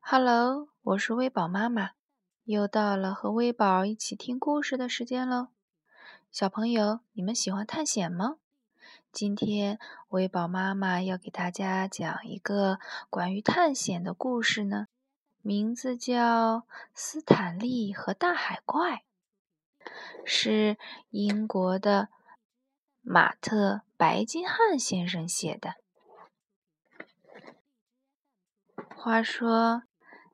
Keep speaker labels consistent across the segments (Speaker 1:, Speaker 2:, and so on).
Speaker 1: Hello，我是微宝妈妈，又到了和微宝一起听故事的时间喽。小朋友，你们喜欢探险吗？今天微宝妈妈要给大家讲一个关于探险的故事呢，名字叫《斯坦利和大海怪》，是英国的马特·白金汉先生写的。话说。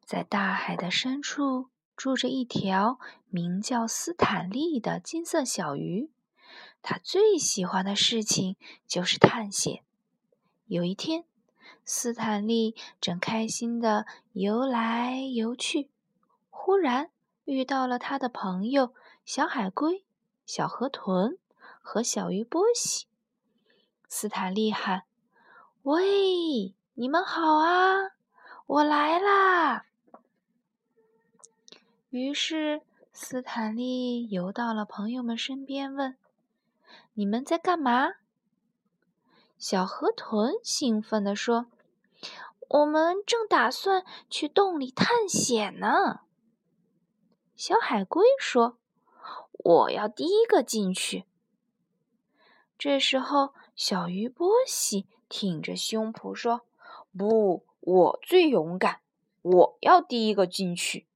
Speaker 1: 在大海的深处，住着一条名叫斯坦利的金色小鱼。他最喜欢的事情就是探险。有一天，斯坦利正开心地游来游去，忽然遇到了他的朋友小海龟、小河豚和小鱼波西。斯坦利喊：“喂，你们好啊！我来啦！”于是，斯坦利游到了朋友们身边，问：“你们在干嘛？”小河豚兴奋地说：“我们正打算去洞里探险呢。”小海龟说：“我要第一个进去。”这时候，小鱼波西挺着胸脯说：“不，我最勇敢，我要第一个进去。”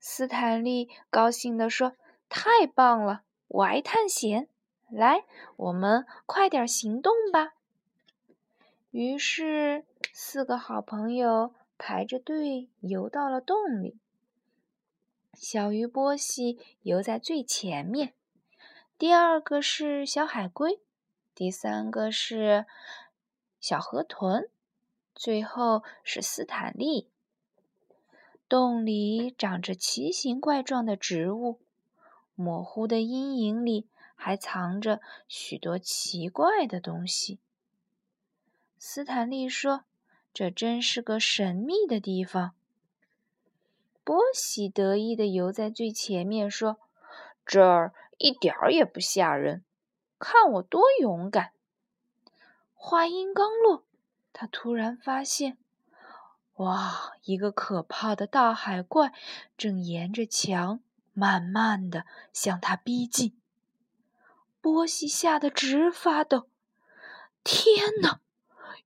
Speaker 1: 斯坦利高兴地说：“太棒了，我爱探险。来，我们快点行动吧。”于是，四个好朋友排着队游到了洞里。小鱼波西游在最前面，第二个是小海龟，第三个是小河豚，最后是斯坦利。洞里长着奇形怪状的植物，模糊的阴影里还藏着许多奇怪的东西。斯坦利说：“这真是个神秘的地方。”波西得意地游在最前面说：“这儿一点儿也不吓人，看我多勇敢！”话音刚落，他突然发现。哇！一个可怕的大海怪正沿着墙慢慢的向他逼近。波西吓得直发抖。天哪！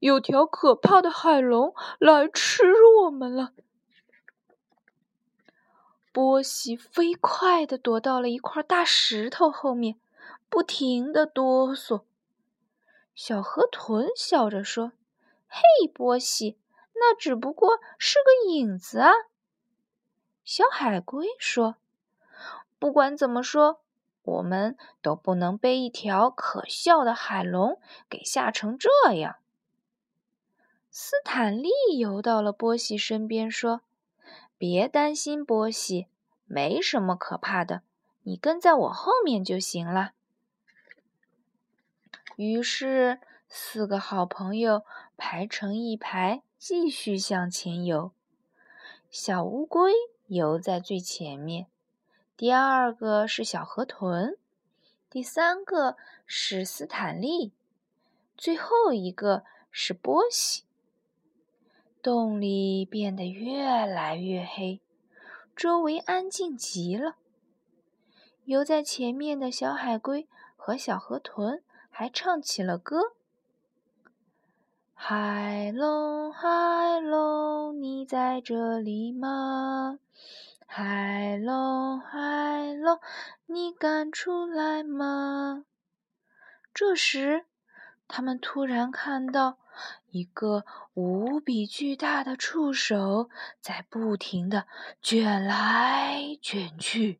Speaker 1: 有条可怕的海龙来吃我们了！波西飞快地躲到了一块大石头后面，不停地哆嗦。小河豚笑着说：“嘿，波西。”那只不过是个影子啊！小海龟说：“不管怎么说，我们都不能被一条可笑的海龙给吓成这样。”斯坦利游到了波西身边，说：“别担心，波西，没什么可怕的，你跟在我后面就行了。”于是，四个好朋友排成一排。继续向前游，小乌龟游在最前面，第二个是小河豚，第三个是斯坦利，最后一个是波西。洞里变得越来越黑，周围安静极了。游在前面的小海龟和小河豚还唱起了歌。海龙，海龙，你在这里吗？海龙，海龙，你敢出来吗？这时，他们突然看到一个无比巨大的触手在不停的卷来卷去，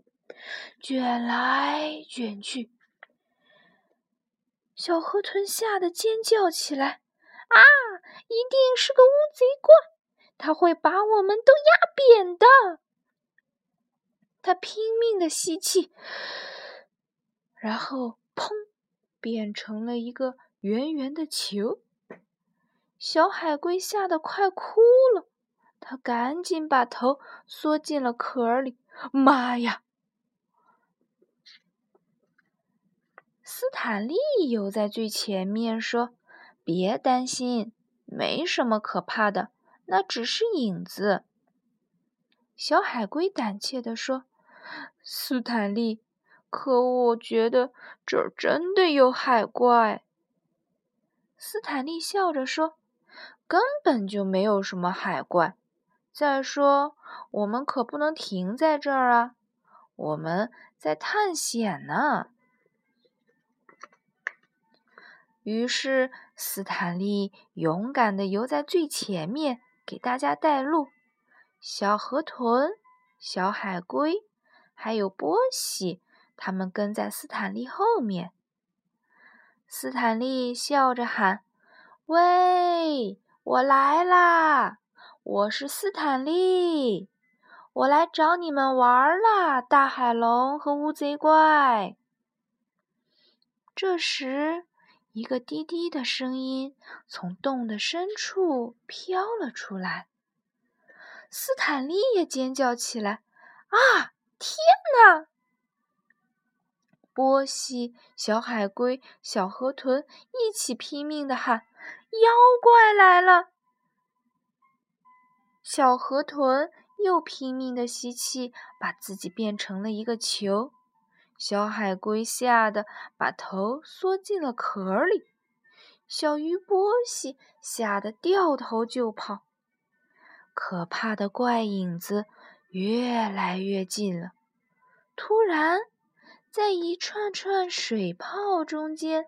Speaker 1: 卷来卷去。小河豚吓得尖叫起来。啊！一定是个乌贼怪，他会把我们都压扁的。他拼命的吸气，然后砰，变成了一个圆圆的球。小海龟吓得快哭了，他赶紧把头缩进了壳里。妈呀！斯坦利游在最前面，说：“别担心，没什么可怕的，那只是影子。”小海龟胆怯地说：“斯坦利，可我觉得这儿真的有海怪。”斯坦利笑着说：“根本就没有什么海怪。再说，我们可不能停在这儿啊，我们在探险呢。”于是，斯坦利勇敢地游在最前面，给大家带路。小河豚、小海龟，还有波西，他们跟在斯坦利后面。斯坦利笑着喊：“喂，我来啦！我是斯坦利，我来找你们玩啦！大海龙和乌贼怪。”这时，一个低低的声音从洞的深处飘了出来。斯坦利也尖叫起来：“啊，天哪！”波西、小海龟、小河豚一起拼命的喊：“妖怪来了！”小河豚又拼命的吸气，把自己变成了一个球。小海龟吓得把头缩进了壳里，小鱼波西吓得掉头就跑。可怕的怪影子越来越近了。突然，在一串串水泡中间，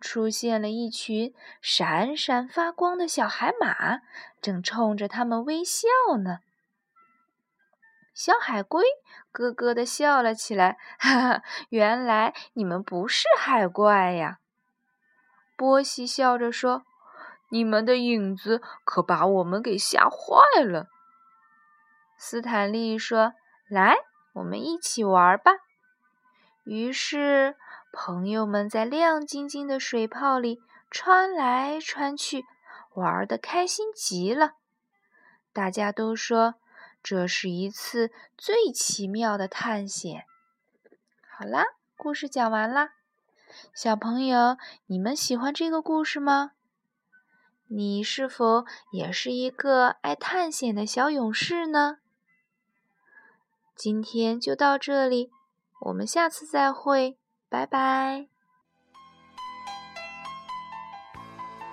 Speaker 1: 出现了一群闪闪发光的小海马，正冲着他们微笑呢。小海龟咯咯地笑了起来，哈哈！原来你们不是海怪呀！波西笑着说：“你们的影子可把我们给吓坏了。”斯坦利说：“来，我们一起玩吧。”于是，朋友们在亮晶晶的水泡里穿来穿去，玩得开心极了。大家都说。这是一次最奇妙的探险。好啦，故事讲完啦。小朋友，你们喜欢这个故事吗？你是否也是一个爱探险的小勇士呢？今天就到这里，我们下次再会，拜拜。